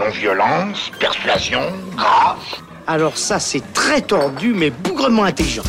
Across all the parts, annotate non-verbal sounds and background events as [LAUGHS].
Non-violence, persuasion, grâce. Alors ça, c'est très tordu, mais bougrement intelligent.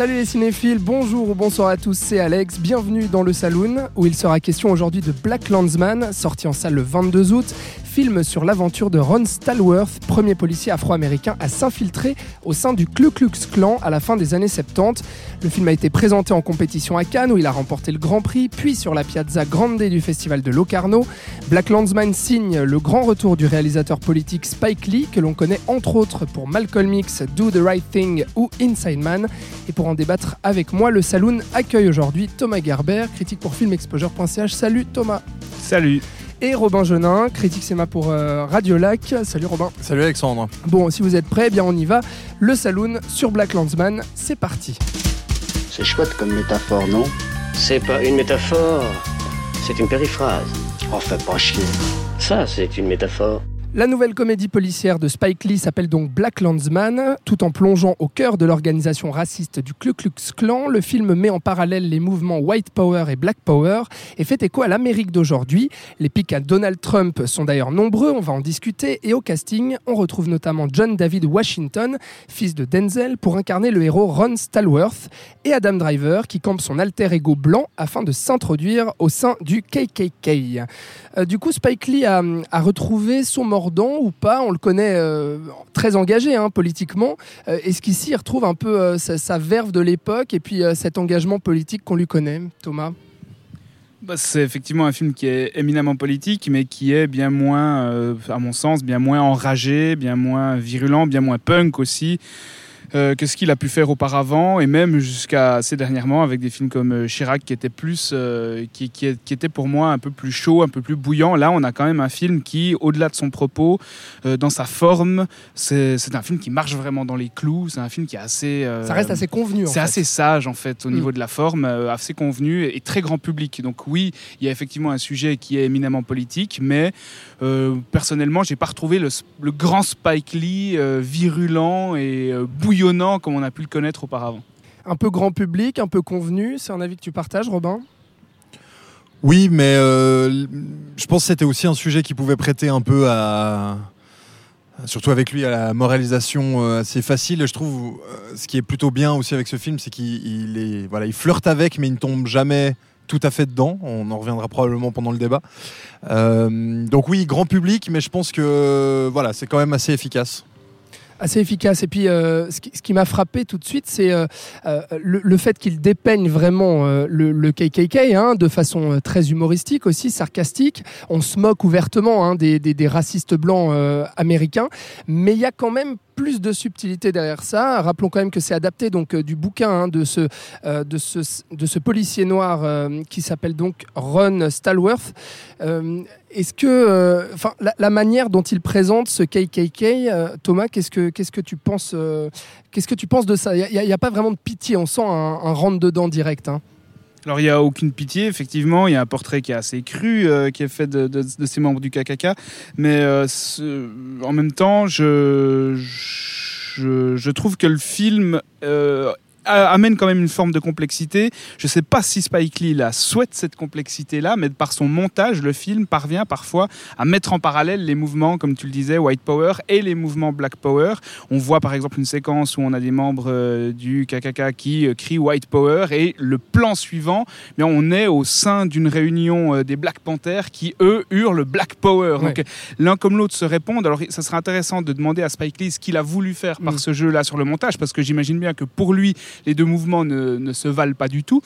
Salut les cinéphiles, bonjour ou bonsoir à tous, c'est Alex, bienvenue dans le Saloon où il sera question aujourd'hui de Black Landsman, sorti en salle le 22 août, film sur l'aventure de Ron Stallworth, premier policier afro-américain à s'infiltrer au sein du Ku Klux Klan à la fin des années 70. Le film a été présenté en compétition à Cannes où il a remporté le Grand Prix, puis sur la Piazza Grande du festival de Locarno. Black Landsman signe le grand retour du réalisateur politique Spike Lee, que l'on connaît entre autres pour Malcolm X, Do the Right Thing ou Inside Man. Et pour en débattre avec moi, le Saloon accueille aujourd'hui Thomas Gerber, critique pour filmexposure.ch. Salut Thomas. Salut et Robin Genin, critique cinéma pour euh, Radio Lac. Salut Robin. Salut Alexandre. Bon, si vous êtes prêts, eh bien on y va. Le Saloon sur Black Landsman, c'est parti. C'est chouette comme métaphore, non? C'est pas une métaphore, c'est une périphrase. Oh, fais pas chier. Ça, c'est une métaphore. La nouvelle comédie policière de Spike Lee s'appelle donc Black Landsman. Tout en plongeant au cœur de l'organisation raciste du Ku Klux Klan, le film met en parallèle les mouvements White Power et Black Power et fait écho à l'Amérique d'aujourd'hui. Les pics à Donald Trump sont d'ailleurs nombreux, on va en discuter. Et au casting, on retrouve notamment John David Washington, fils de Denzel, pour incarner le héros Ron Stallworth, et Adam Driver, qui campe son alter ego blanc afin de s'introduire au sein du KKK. Euh, du coup, Spike Lee a, retrouvé son ou pas On le connaît euh, très engagé hein, politiquement. Euh, est-ce qu'ici, il retrouve un peu sa, verve de l'époque et puis cet engagement politique qu'on lui connaît, Thomas? Bah, c'est effectivement un film qui est éminemment politique, mais qui est bien moins, à mon sens, bien moins enragé, bien moins virulent, bien moins punk aussi. Euh, que ce qu'il a pu faire auparavant et même jusqu'à assez dernièrement avec des films comme euh, Chirac qui était plus euh, qui, qui, était pour moi un peu plus chaud un peu plus bouillant là on a quand même un film qui au-delà de son propos dans sa forme c'est un film qui marche vraiment dans les clous. C'est un film qui est assez ça reste assez convenu c'est assez sage en fait au mm. niveau de la forme assez convenu et, très grand public. Donc oui il y a effectivement un sujet qui est éminemment politique mais personnellement j'ai pas retrouvé le, le, grand Spike Lee virulent et bouillant comme on a pu le connaître auparavant. Un peu grand public, un peu convenu, c'est un avis que tu partages, Robin? Oui, mais euh, je pense que c'était aussi un sujet qui pouvait prêter un peu à, surtout avec lui à la moralisation euh, assez facile. Je trouve euh, ce qui est plutôt bien aussi avec ce film, c'est qu'il est, voilà, il flirte avec, mais il ne tombe jamais tout à fait dedans. On en reviendra probablement pendant le débat. donc oui, grand public, mais je pense que voilà, c'est quand même assez efficace assez efficace. Et puis, euh, ce qui, m'a frappé tout de suite, c'est euh, euh, le, fait qu'il dépeigne vraiment le, KKK hein, de façon très humoristique aussi, sarcastique. On se moque ouvertement hein, des, des, racistes blancs américains, mais il y a quand même plus de subtilité derrière ça. Rappelons quand même que c'est adapté donc du bouquin hein, de, ce, de, ce, de ce policier noir qui s'appelle donc Ron Stallworth. Est-ce que, euh, la, manière dont il présente ce KKK, euh, Thomas, qu'est-ce que, qu'est-ce que tu penses, euh, qu'est-ce que tu penses de ça? Il n'y a, pas vraiment de pitié, on sent un, rentre dedans direct. Hein. Alors il n'y a aucune pitié, effectivement, il y a un portrait qui est assez cru, qui est fait de, ces membres du KKK, mais en même temps, je, je, je, trouve que le film amène quand même une forme de complexité. Je ne sais pas si Spike Lee la souhaite cette complexité-là, mais par son montage, le film parvient parfois à mettre en parallèle les mouvements, comme tu le disais, White Power et les mouvements Black Power. On voit par exemple une séquence où on a des membres euh, du KKK qui euh, crient White Power et le plan suivant, mais on est au sein d'une réunion euh, des Black Panthers qui eux hurlent Black Power. Donc l'un comme l'autre se répondent. Alors ça serait intéressant de demander à Spike Lee ce qu'il a voulu faire par mm. ce jeu-là sur le montage, parce que j'imagine bien que pour lui les deux mouvements ne, se valent pas du tout.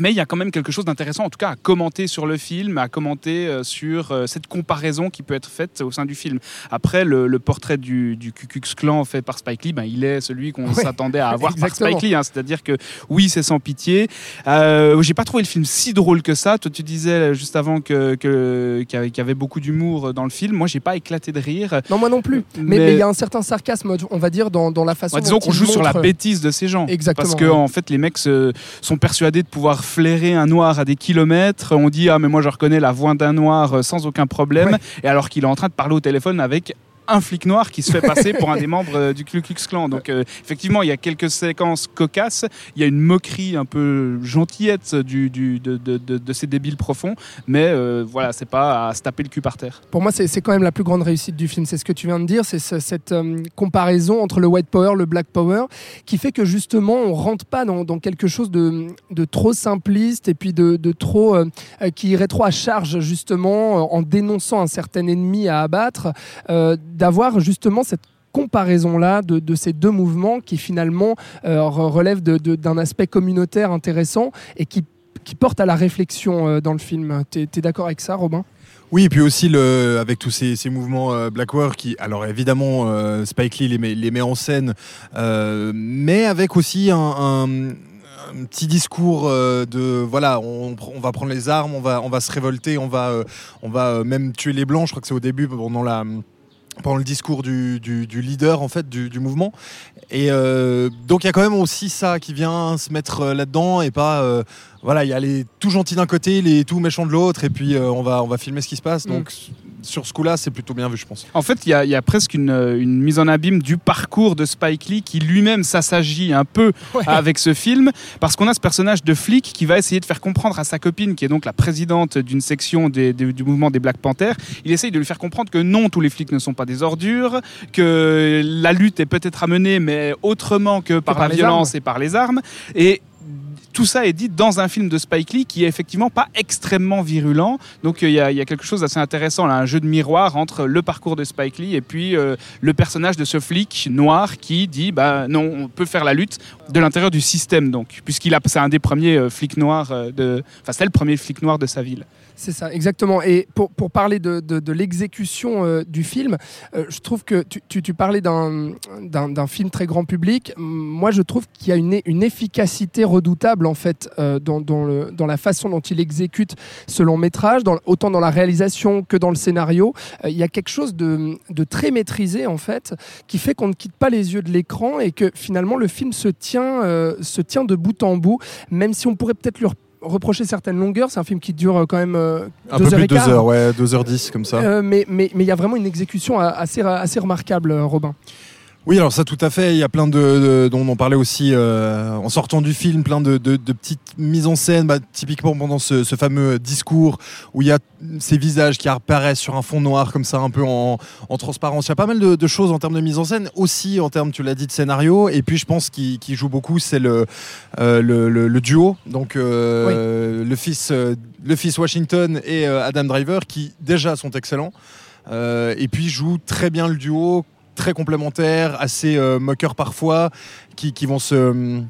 Mais il y a quand même quelque chose d'intéressant, en tout cas, à commenter sur le film, à commenter euh, sur euh, cette comparaison qui peut être faite au sein du film. Après, le, portrait du, du Ku Klux Klan fait par Spike Lee, ben, il est celui qu'on s'attendait à avoir par Spike Lee. Hein. C'est-à-dire que oui, c'est sans pitié. Euh, J'ai pas trouvé le film si drôle que ça. Toi, tu disais juste avant que qu'il y avait beaucoup d'humour dans le film. Moi, j'ai pas éclaté de rire. Non, moi non plus. Mais il y a un certain sarcasme, on va dire, dans, dans la façon. Bah, disons qu'on joue sur la bêtise de ces gens. Exactement. Parce que en fait, les mecs sont persuadés de pouvoir flairer un noir à des kilomètres. On dit ah mais moi je reconnais la voix d'un noir euh, sans aucun problème. Et alors qu'il est en train de parler au téléphone avec un flic noir qui se fait passer pour un des [LAUGHS] membres euh, du Ku Klux Klan. Donc euh, effectivement, il y a quelques séquences cocasses, il y a une moquerie un peu gentillette du, du- de, de- de- de ces débiles profonds, mais euh, voilà, c'est pas à se taper le cul par terre. Pour moi, c'est quand même la plus grande réussite du film. C'est ce que tu viens de dire, c'est ce- cette euh, comparaison entre le white power, le black power, qui fait que justement, on rentre pas dans, dans quelque chose de, de trop simpliste et puis de, trop qui irait trop à charge justement en dénonçant un certain ennemi à abattre, d'avoir justement cette comparaison-là de, de ces deux mouvements qui finalement euh, re- relèvent d'un aspect communautaire intéressant et qui, qui porte à la réflexion euh, dans le film. T'es es, d'accord avec ça, Robin? Oui, et puis aussi le, avec tous ces, mouvements euh, Black War qui, alors évidemment, euh, Spike Lee les met, en scène, mais avec aussi un, un- petit discours de voilà, on, on va prendre les armes, on va, on va se révolter, on va, on va même tuer les blancs. Je crois que c'est au début pendant la pendant le discours du, du- du leader en fait du, du mouvement et euh, donc il y a quand même aussi ça qui vient se mettre euh, là-dedans et pas euh, voilà il y a les tout gentils d'un côté les tout méchants de l'autre et puis euh, on va on va filmer ce qui se passe Mm. Sur ce coup-là c'est plutôt bien vu je pense En fait, il y, a- il y a presque une, une mise en abîme du parcours de Spike Lee qui lui-même s'assagit un peu [LAUGHS] Ouais. avec ce film, parce qu'on a ce personnage de flic qui va essayer de faire comprendre à sa copine, qui est donc la présidente d'une section des- des- du mouvement des Black Panthers, il essaye de lui faire comprendre que non, tous les flics ne sont pas des ordures, que la lutte est peut-être à mener, mais autrement que par, par la violence armes. et par les armes. Et tout ça est dit dans un film de Spike Lee qui est effectivement pas extrêmement virulent. Donc euh, il y, a- quelque chose d'assez intéressant, là, un jeu de miroir entre le parcours de Spike Lee et puis euh, le personnage de ce flic noir qui dit bah non, on peut faire la lutte de l'intérieur du système donc, puisqu'il a c'est un des premiers euh, flics noirs de, enfin c'est le premier flic noir de sa ville. C'est ça, exactement. Et pour, pour parler de, de, l'exécution euh, du film, euh, je trouve que tu, tu, parlais d'un film très grand public. Moi, je trouve qu'il y a une, une efficacité redoutable, en fait, euh, dans, dans, le, dans la façon dont il exécute ce long métrage, autant dans la réalisation que dans le scénario. Il y a quelque chose de, de très maîtrisé, en fait, qui fait qu'on ne quitte pas les yeux de l'écran et que finalement, le film se tient, se tient de bout en bout, même si on pourrait peut-être lui reprocher certaines longueurs. C'est un film qui dure euh, quand même euh, un deux peu heures plus de deux quart. heures ouais deux heures dix comme ça Euh, mais mais mais il y a vraiment une exécution assez assez remarquable, Robin. Oui, alors ça tout à fait. Il y a plein de, de- dont on parlait aussi euh, en sortant du film, plein de, de- de petites mises en scène. Bah, typiquement pendant ce, ce fameux discours où il y a ces visages qui apparaissent sur un fond noir comme ça, un peu en, en transparence. Il y a pas mal de, choses en termes de mise en scène, aussi en termes, tu l'as dit, de scénario. Et puis je pense qui, qui joue beaucoup, c'est le, euh, le, le- le duo. Donc euh, le fils, euh, le fils Washington et euh, Adam Driver qui déjà sont excellents. Euh, et puis jouent très bien le duo très complémentaires, assez euh, moqueurs parfois, qui, qui vont se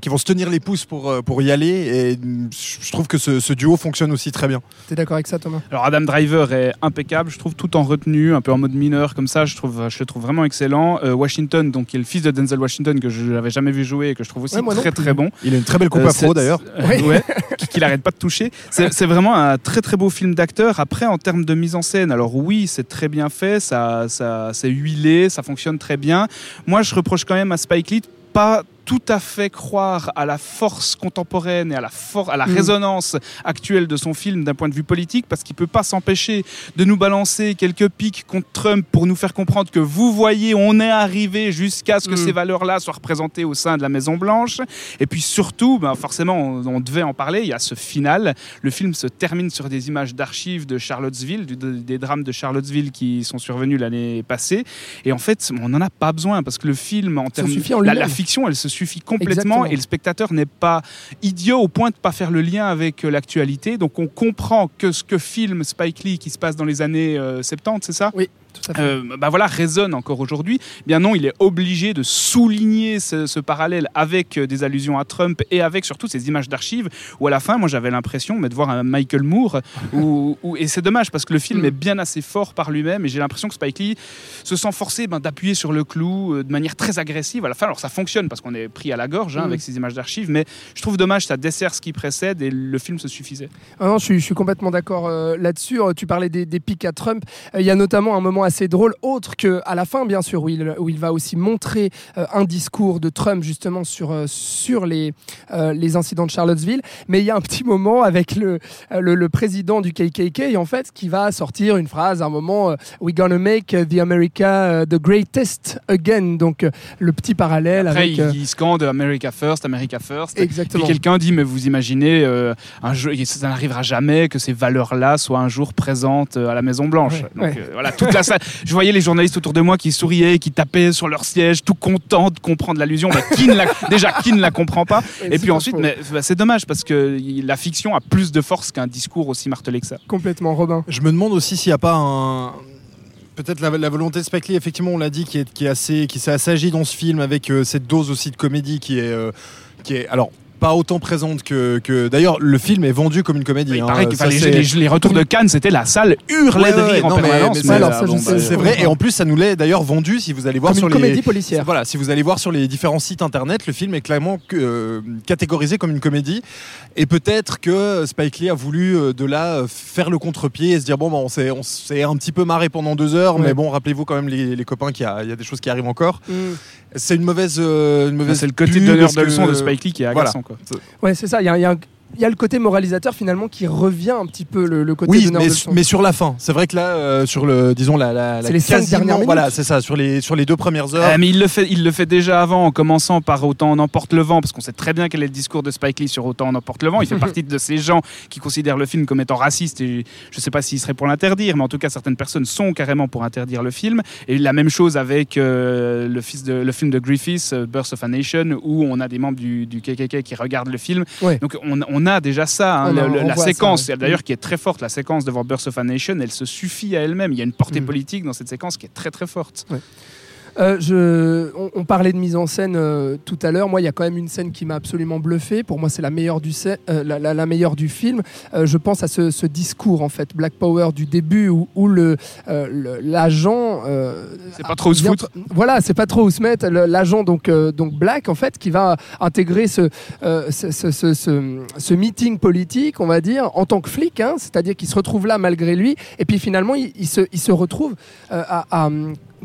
qui vont se tenir les pouces pour, euh, pour y aller et mm, je trouve que ce, ce duo fonctionne aussi très bien. T'es d'accord avec ça, Thomas? Alors Adam Driver est impeccable, je trouve tout en retenue, un peu en mode mineur comme ça, je trouve, je le trouve vraiment excellent. Euh, Washington, donc qui est le fils de Denzel Washington que je n'avais jamais vu jouer et que je trouve aussi Ouais, très très bon. Il a une très belle coupe Euh, afro d'ailleurs. c'est- ouais, qu'il arrête pas de toucher. C'est vraiment un très très beau film d'acteur. Après, en termes de mise en scène, alors oui, c'est très bien fait, ça, ça, c'est huilé, ça fonctionne très bien. Moi, je reproche quand même à Spike Lee pas tout à fait croire à la force contemporaine et à la, à la Mm. résonance actuelle de son film d'un point de vue politique, parce qu'il peut pas s'empêcher de nous balancer quelques pics contre Trump pour nous faire comprendre que vous voyez, on est arrivé jusqu'à ce que Mm. ces valeurs-là soient représentées au sein de la Maison Blanche. Et puis surtout, ben forcément, on, on devait en parler. Il y a ce final. Le film se termine sur des images d'archives de Charlottesville, du- de- des drames de Charlottesville qui sont survenus l'année passée. Et en fait, on n'en a pas besoin parce que le film, en termes, en la, la fiction, elle se suffit complètement Exactement. et le spectateur n'est pas idiot au point de pas faire le lien avec euh, l'actualité. Donc on comprend que ce que filme Spike Lee qui se passe dans les années euh, 70, c'est ça? Oui. Euh, bah voilà, résonne encore aujourd'hui. Bien non, il est obligé de souligner ce, ce parallèle avec euh, des allusions à Trump et avec surtout ces images d'archives où à la fin, moi j'avais l'impression de voir un Michael Moore. [LAUGHS] où- où- et c'est dommage parce que le film Mm. est bien assez fort par lui-même et j'ai l'impression que Spike Lee se sent forcé ben, d'appuyer sur le clou euh, de manière très agressive à la fin. Alors ça fonctionne parce qu'on est pris à la gorge hein, Mm. avec ces images d'archives, mais je trouve dommage, ça dessert ce qui précède et le film se suffisait. Ah non, je, suis, je suis complètement d'accord euh, là-dessus. Tu parlais des, des pics à Trump. Euh, Il y a notamment un moment assez drôle, autre que à la fin, bien sûr, où il, où il va aussi montrer euh, un discours de Trump justement sur, euh, sur les, euh, les incidents de Charlottesville. Mais il y a un petit moment avec le, le, le président du KKK, en fait, qui va sortir une phrase à un moment We're gonna make uh, the America uh, the greatest again. Donc le petit parallèle Après, avec. il, il scande America First, America First. Puis Exactement. quelqu'un dit, mais vous imaginez, un jour, ça n'arrivera jamais que ces valeurs-là soient un jour présentes à la Maison Blanche. Ouais, Donc ouais. voilà, toute la salle. Je voyais les journalistes autour de moi qui souriaient, qui tapaient sur leur siège, tout contents de comprendre l'allusion. Mais qui ne la, [LAUGHS] déjà, qui ne la comprend pas Et puis ensuite, mais bah, c'est dommage parce que la fiction a plus de force qu'un discours aussi martelé que ça. Complètement, Robin. Je me demande aussi s'il n'y a pas un. Peut-être la, la volonté de Spike Lee, effectivement, on l'a dit, qui est, qui est assez, qui s'est assagi dans ce film avec euh, cette dose aussi de comédie qui est, euh, qui est, alors pas autant présente que, que- d'ailleurs le film est vendu comme une comédie. il hein. paraît que Ça, les, c'est- les- les retours de Cannes, c'était la salle hurlait Ouais, de rire en non, mais- permanence. mais mais, c'est- alors, euh, bon, bah, c'est vrai et en plus ça nous l'est d'ailleurs vendu si vous allez voir Comme sur une les comédie policière. Voilà, si vous allez voir sur les différents sites internet, le film est clairement euh, catégorisé comme une comédie. Et peut-être que Spike Lee a voulu euh, de là faire le contre-pied et se dire bon, bah, on s'est on s'est un petit peu marré pendant deux heures, Ouais. mais bon, rappelez-vous quand même les, les copains qu'il y a, il y a des choses qui arrivent encore. Mm. C'est une mauvaise, euh, une Enfin, mauvaise. c'est le côté donneur de leçons de Spike Lee qui est agaçant. Quoi. Ouais, c'est ça. Il y a, y a un- il y a le côté moralisateur finalement qui revient un petit peu le, le côté Oui, donneur mais, de leçons. mais sur la fin. C'est vrai que là, euh, sur le, disons la, la, les cinq dernières minutes. Voilà, c'est ça. Sur les sur les deux premières heures. Euh, mais il le, fait, il le fait déjà avant, en commençant par Autant en emporte le vent, parce qu'on sait très bien quel est le discours de Spike Lee sur Autant en emporte le vent. Il fait [LAUGHS] partie de ces gens qui considèrent le film comme étant raciste, et je ne sais pas s'il serait pour l'interdire, mais en tout cas, certaines personnes sont carrément pour interdire le film. Et la même chose avec euh, le, fils de, le film de Griffiths, euh, Birth of a Nation, où on a des membres du, du KKK qui regardent le film. Ouais. Donc on, on a déjà ça, hein, On on la séquence, ouais. d'ailleurs, qui est très forte, la séquence devant Birth of a Nation, elle se suffit à elle-même. Il y a une portée Mm. politique dans cette séquence qui est très très forte. Euh, je, on, on parlait de mise en scène euh, tout à l'heure. Moi, il y a quand même une scène qui m'a absolument bluffé. Pour moi, c'est la meilleure du, euh, la, la- la meilleure du film. Je pense à ce, ce discours en fait, Black Power du début, où, où le l'agent. C'est pas trop où se foutre. Voilà, c'est pas trop où se mettre. L'agent donc donc Black en fait qui va intégrer ce ce, ce- meeting politique, on va dire, en tant que flic, hein, c'est-à-dire qu'il se retrouve là malgré lui, et puis finalement il, il se il se retrouve à, à,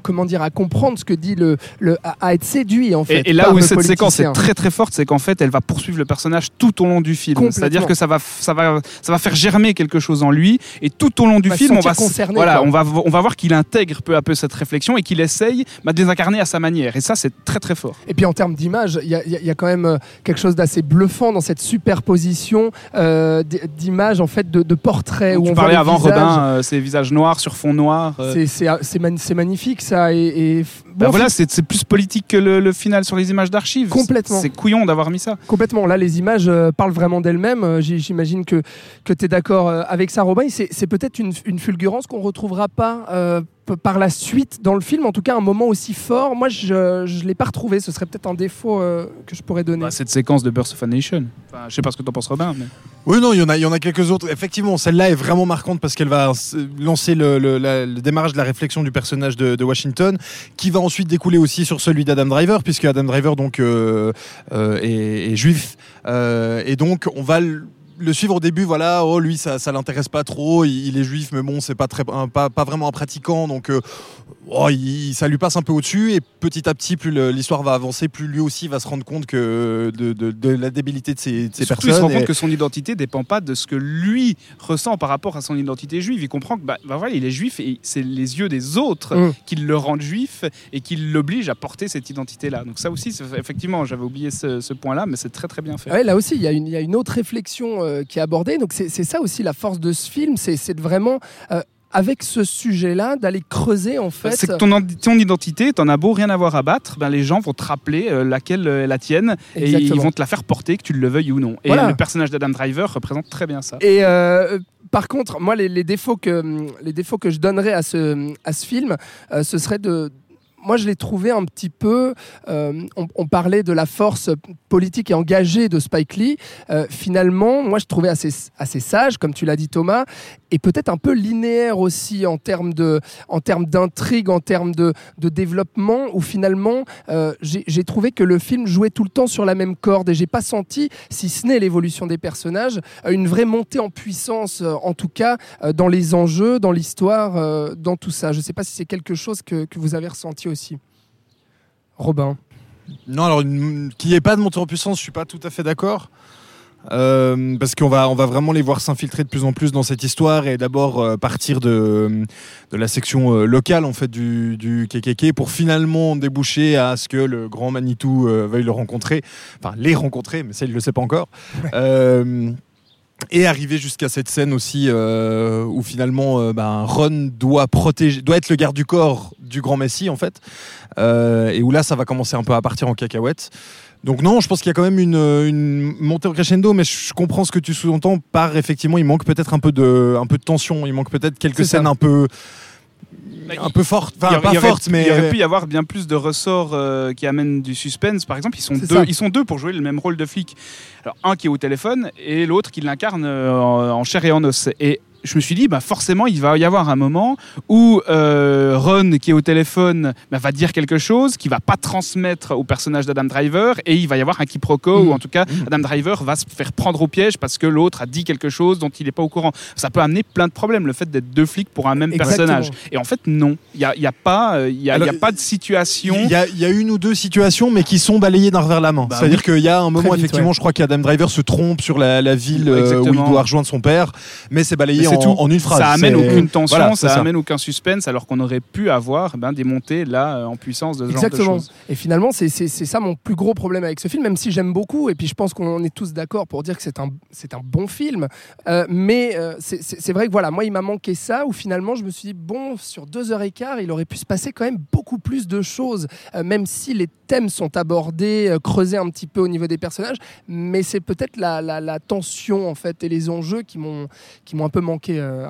comment dire à comprendre ce que dit le, le à, à être séduit en fait. Et, et là où cette séquence est très très forte, c'est qu'en fait, elle va poursuivre le personnage tout au long du film. C'est-à-dire que ça va, ça va, ça va faire germer quelque chose en lui, et tout au long du film, on va, concerné, voilà, quoi. on va, on va voir qu'il intègre peu à peu cette réflexion et qu'il essaye bah, de les incarner à sa manière. Et ça, c'est très très fort. Et puis en termes d'image, il y, a- y a- il y a quand même euh, quelque chose d'assez bluffant dans cette superposition euh, d'images en fait de, de portraits où tu on parlais voit avant, visages. Robin, euh, ces visages noirs sur fond noir. euh, c'est magnifique ça et, et- bah voilà, c'est plus politique que le, le final sur les images d'archives. Complètement. C'est couillon d'avoir mis ça. Complètement. Là, les images euh, parlent vraiment d'elles-mêmes. Euh, J'imagine que, que tu es d'accord euh, avec ça, Robin. C'est peut-être une, une fulgurance qu'on retrouvera pas par la suite dans le film. En tout cas, un moment aussi fort. Moi, je ne l'ai pas retrouvé. Ce serait peut-être un défaut euh, que je pourrais donner. Bah, cette séquence de Birth of a Nation. Enfin, je sais pas ce que t'en penses, Robin. Mais... Oui, non, il y en a, il y en a quelques autres. Effectivement, celle-là est vraiment marquante parce qu'elle va lancer le, le- la- le démarrage de la réflexion du personnage de, de Washington, qui va ensuite découler aussi sur celui d'Adam Driver, puisque Adam Driver donc euh, euh, est, est juif, Euh, et donc on va le suivre au début, voilà, oh lui ça, l'intéresse pas trop, il, est juif, mais bon c'est pas très, pas vraiment un pratiquant, donc euh, oh, il- ça lui passe un peu au-dessus. Et petit à petit, plus l'histoire va avancer, plus lui aussi va se rendre compte que de, de- de la débilité de ces, de ces Surtout, personnes. il se rend et- compte que son identité dépend pas de ce que lui ressent par rapport à son identité juive. Il comprend que bah, bah voilà, il est juif et c'est les yeux des autres Mm. qui le rendent juif et qui l'obligent à porter cette identité-là. Donc ça aussi, effectivement, j'avais oublié ce, ce point-là, mais c'est très très bien fait. Ouais, là aussi, il y, a une- il y a une autre réflexion euh, qui est abordée. Donc, c'est c'est ça aussi la force de ce film, c'est c'est de vraiment, euh, avec ce sujet-là, d'aller creuser en fait. C'est que ton, ton identité, t'en as beau rien avoir à battre, ben les gens vont te rappeler euh, laquelle euh, est la tienne et ils vont te la faire porter, que tu le veuilles ou non. Et Voilà. le personnage d'Adam Driver représente très bien ça. Et euh, par contre, moi, les, les défauts que, les défauts que je donnerais à ce, à ce film, euh, ce serait de. Moi, je l'ai trouvé un petit peu. euh, on, parlait de la force politique et engagée de Spike Lee. Euh, finalement, moi, je trouvais assez, sage, comme tu l'as dit, Thomas, et peut-être un peu linéaire aussi en termes de, en termes d'intrigue, en termes de, développement, où finalement, euh, j'ai trouvé que le film jouait tout le temps sur la même corde, et j'ai pas senti, si ce n'est l'évolution des personnages, une vraie montée en puissance, en tout cas dans les enjeux, dans l'histoire, dans tout ça. Je sais pas si c'est quelque chose que, que vous avez ressenti aussi. Robin. Non, alors qu'il n'y ait pas de montée en puissance, je suis pas tout à fait d'accord. Euh, parce qu'on va, on va vraiment les voir s'infiltrer de plus en plus dans cette histoire et d'abord euh, partir de, de la section euh, locale en fait du, du KKK pour finalement déboucher à ce que le grand Manitou veuille le rencontrer, enfin les rencontrer, mais ça il ne le sait pas encore. Et arriver jusqu'à cette scène aussi euh, où finalement euh, ben, Ron doit protéger, doit être le garde du corps du grand Messie en fait, Euh, et où là ça va commencer un peu à partir en cacahuète. Donc non, je pense qu'il y a quand même une, une montée au crescendo, mais je comprends ce que tu sous-entends par effectivement, il manque peut-être un peu de, un peu de tension, il manque peut-être quelques ça. scènes un peu, un peu y enfin pas fortes, mais il aurait pu y avoir bien plus de ressorts euh, qui amènent du suspense. Par exemple, ils sont deux, ça. ils sont deux pour jouer le même rôle de flic. Alors un qui est au téléphone et l'autre qui l'incarne euh, en, en chair et en os. Et je me suis dit, bah forcément, il va y avoir un moment où euh, Ron, qui est au téléphone, bah, va dire quelque chose qui va pas transmettre au personnage d'Adam Driver, et il va y avoir un quiproquo, Mhm. ou en tout cas, Adam Driver va se faire prendre au piège parce que l'autre a dit quelque chose dont il n'est pas au courant. Ça peut amener plein de problèmes, le fait d'être deux flics pour un même Exactement. personnage. Et en fait, non, il n'y a, y a, pas, euh, y a, Alors, il y a pas de situation. Il y, a, il y a une ou deux situations, mais qui sont balayées d'un revers la main. Bah C'est-à-dire qu'il y a un moment, vite, effectivement, ouais. je crois qu'Adam Driver se trompe sur la, la ville euh, où il doit rejoindre son père, mais c'est balayé Mais c'est en, tout. en une phrase. Ça amène aucune tension, Voilà, ça, ça. amène aucun suspense, alors qu'on aurait pu avoir ben, des montées là euh, en puissance de ce Exactement. genre de choses. Et finalement, c'est ça mon plus gros problème avec ce film, même si j'aime beaucoup, et puis je pense qu'on est tous d'accord pour dire que c'est un, c'est un bon film. Euh, mais euh, c'est- vrai que voilà, moi, il m'a manqué ça, où finalement, je me suis dit, bon, sur deux heures et quart, il aurait pu se passer quand même beaucoup plus de choses, euh, même si les thèmes sont abordés, euh, creusés un petit peu au niveau des personnages, mais c'est peut-être la, la- la tension, en fait, et les enjeux qui m'ont qui m'ont un peu manqué euh.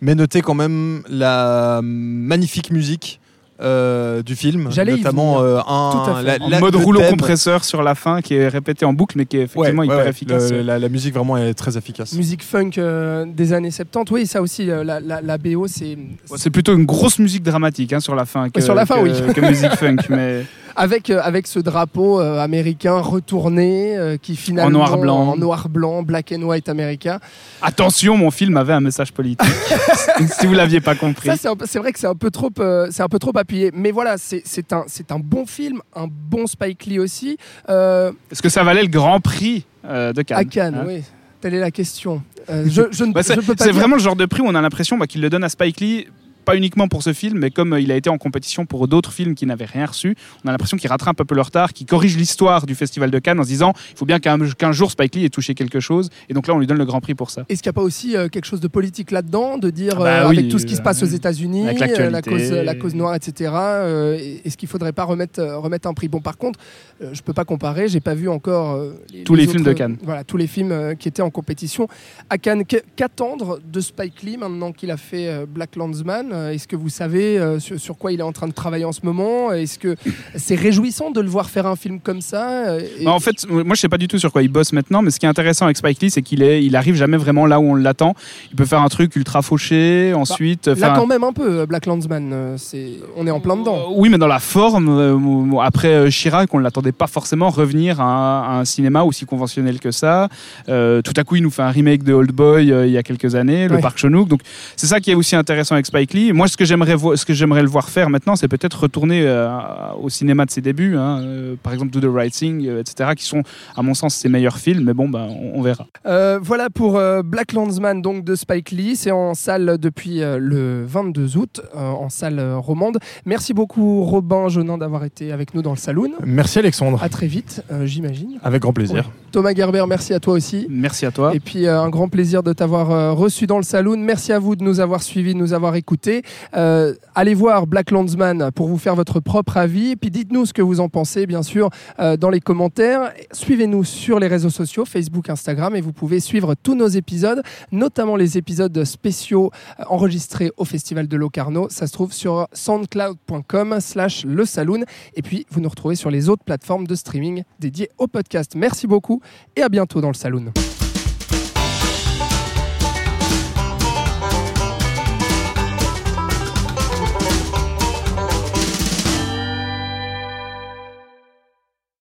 Mais notez quand même la magnifique musique euh, du film, notamment euh, un la- En la- mode le rouleau thème- compresseur sur la fin qui est répété en boucle, mais qui est effectivement ouais, hyper ouais. efficace. Le- la, la musique vraiment est très efficace. Musique funk euh, des années 70, oui, ça aussi, euh, la, la- la BO, c'est C'est plutôt une grosse musique dramatique hein, sur la fin que, sur la fin, que- oui. [LAUGHS] que musique funk. [LAUGHS] Mais avec, euh, avec ce drapeau euh, américain retourné euh, qui finalement noir-blanc. en noir blanc, black and white américain. attention, mon film avait un message politique. [LAUGHS] si vous l'aviez pas compris. C'est vrai que c'est un peu trop, euh, c'est un peu trop appuyé. Mais voilà, c'est un, un bon film, un bon Spike Lee aussi. Euh, Est-ce que ça valait le Grand Prix euh, de Cannes à Cannes, hein oui. Telle est la question. Euh, [LAUGHS] je, je ne, Bah, je c'est ne peux pas c'est dire- vraiment le genre de prix où on a l'impression bah, qu'il le donne à Spike Lee, pas uniquement pour ce film, mais comme euh, il a été en compétition pour d'autres films qui n'avaient rien reçu, on a l'impression qu'il rattrape un peu le retard, qu'il corrige l'histoire du Festival de Cannes en se disant il faut bien qu'un jour Spike Lee ait touché quelque chose, et donc là on lui donne le Grand Prix pour ça. Est-ce qu'il n'y a pas aussi euh, quelque chose de politique là-dedans, de dire, Ah bah euh, oui, avec tout ce qui se passe aux États-Unis, la cause, la cause noire, etc., est-ce qu'il ne faudrait pas remettre, remettre un prix? Bon, par contre, je ne peux pas comparer, j'ai pas vu encore euh, Tous les films autres- de Cannes. Voilà, tous les films qui étaient en compétition à Cannes. Qu- Qu'attendre de Spike Lee maintenant qu'il a fait Black Landsman? Est-ce que vous savez euh, sur, sur quoi il est en train de travailler en ce moment? Est-ce que c'est réjouissant de le voir faire un film comme ça euh, et- Bah, en fait, moi je sais pas du tout sur quoi il bosse maintenant, mais ce qui est intéressant avec Spike Lee, c'est qu'il est, il arrive jamais vraiment là où on l'attend. Il peut faire un truc ultra fauché, ensuite. Là, faire un- quand même un peu, euh, Black Landsman, euh, c'est... on est en plein dedans. Euh, Oui, mais dans la forme, euh, après euh, Chirac, on ne l'attendait pas forcément revenir à un, cinéma aussi conventionnel que ça. Euh, tout à coup, il nous fait un remake de Old Boy euh, il y a quelques années, le Ouais. Parc Chan-wook. Donc, c'est ça qui est aussi intéressant avec Spike Lee. Moi, ce que j'aimerais, vo- ce que j'aimerais le voir faire maintenant, c'est peut-être retourner euh, au cinéma de ses débuts. hein. Euh, par exemple, Do the Right Thing, euh, etc., qui sont, à mon sens, ses meilleurs films. Mais bon, bah, on, on verra. Euh, voilà pour euh, Black Landsman donc de Spike Lee. C'est en salle depuis euh, le 22 août, euh, en salle euh, romande. Merci beaucoup Robin Jonin d'avoir été avec nous dans le saloon. Merci Alexandre. À très vite, euh, j'imagine. Avec grand plaisir. Thomas Gerber, merci à toi aussi. Merci à toi. Et puis euh, un grand plaisir de t'avoir euh, reçu dans le saloon. Merci à vous de nous avoir suivis, de nous avoir écoutés. Euh, allez voir Black Landsman pour vous faire votre propre avis. Puis dites-nous ce que vous en pensez, bien sûr, euh, dans les commentaires. Suivez-nous sur les réseaux sociaux, Facebook, Instagram, et vous pouvez suivre tous nos épisodes, notamment les épisodes spéciaux euh, enregistrés au Festival de Locarno. Ça se trouve sur soundcloud.com slash le saloon. Et puis, vous nous retrouvez sur les autres plateformes de streaming dédiées au podcast. Merci beaucoup et à bientôt dans le saloon.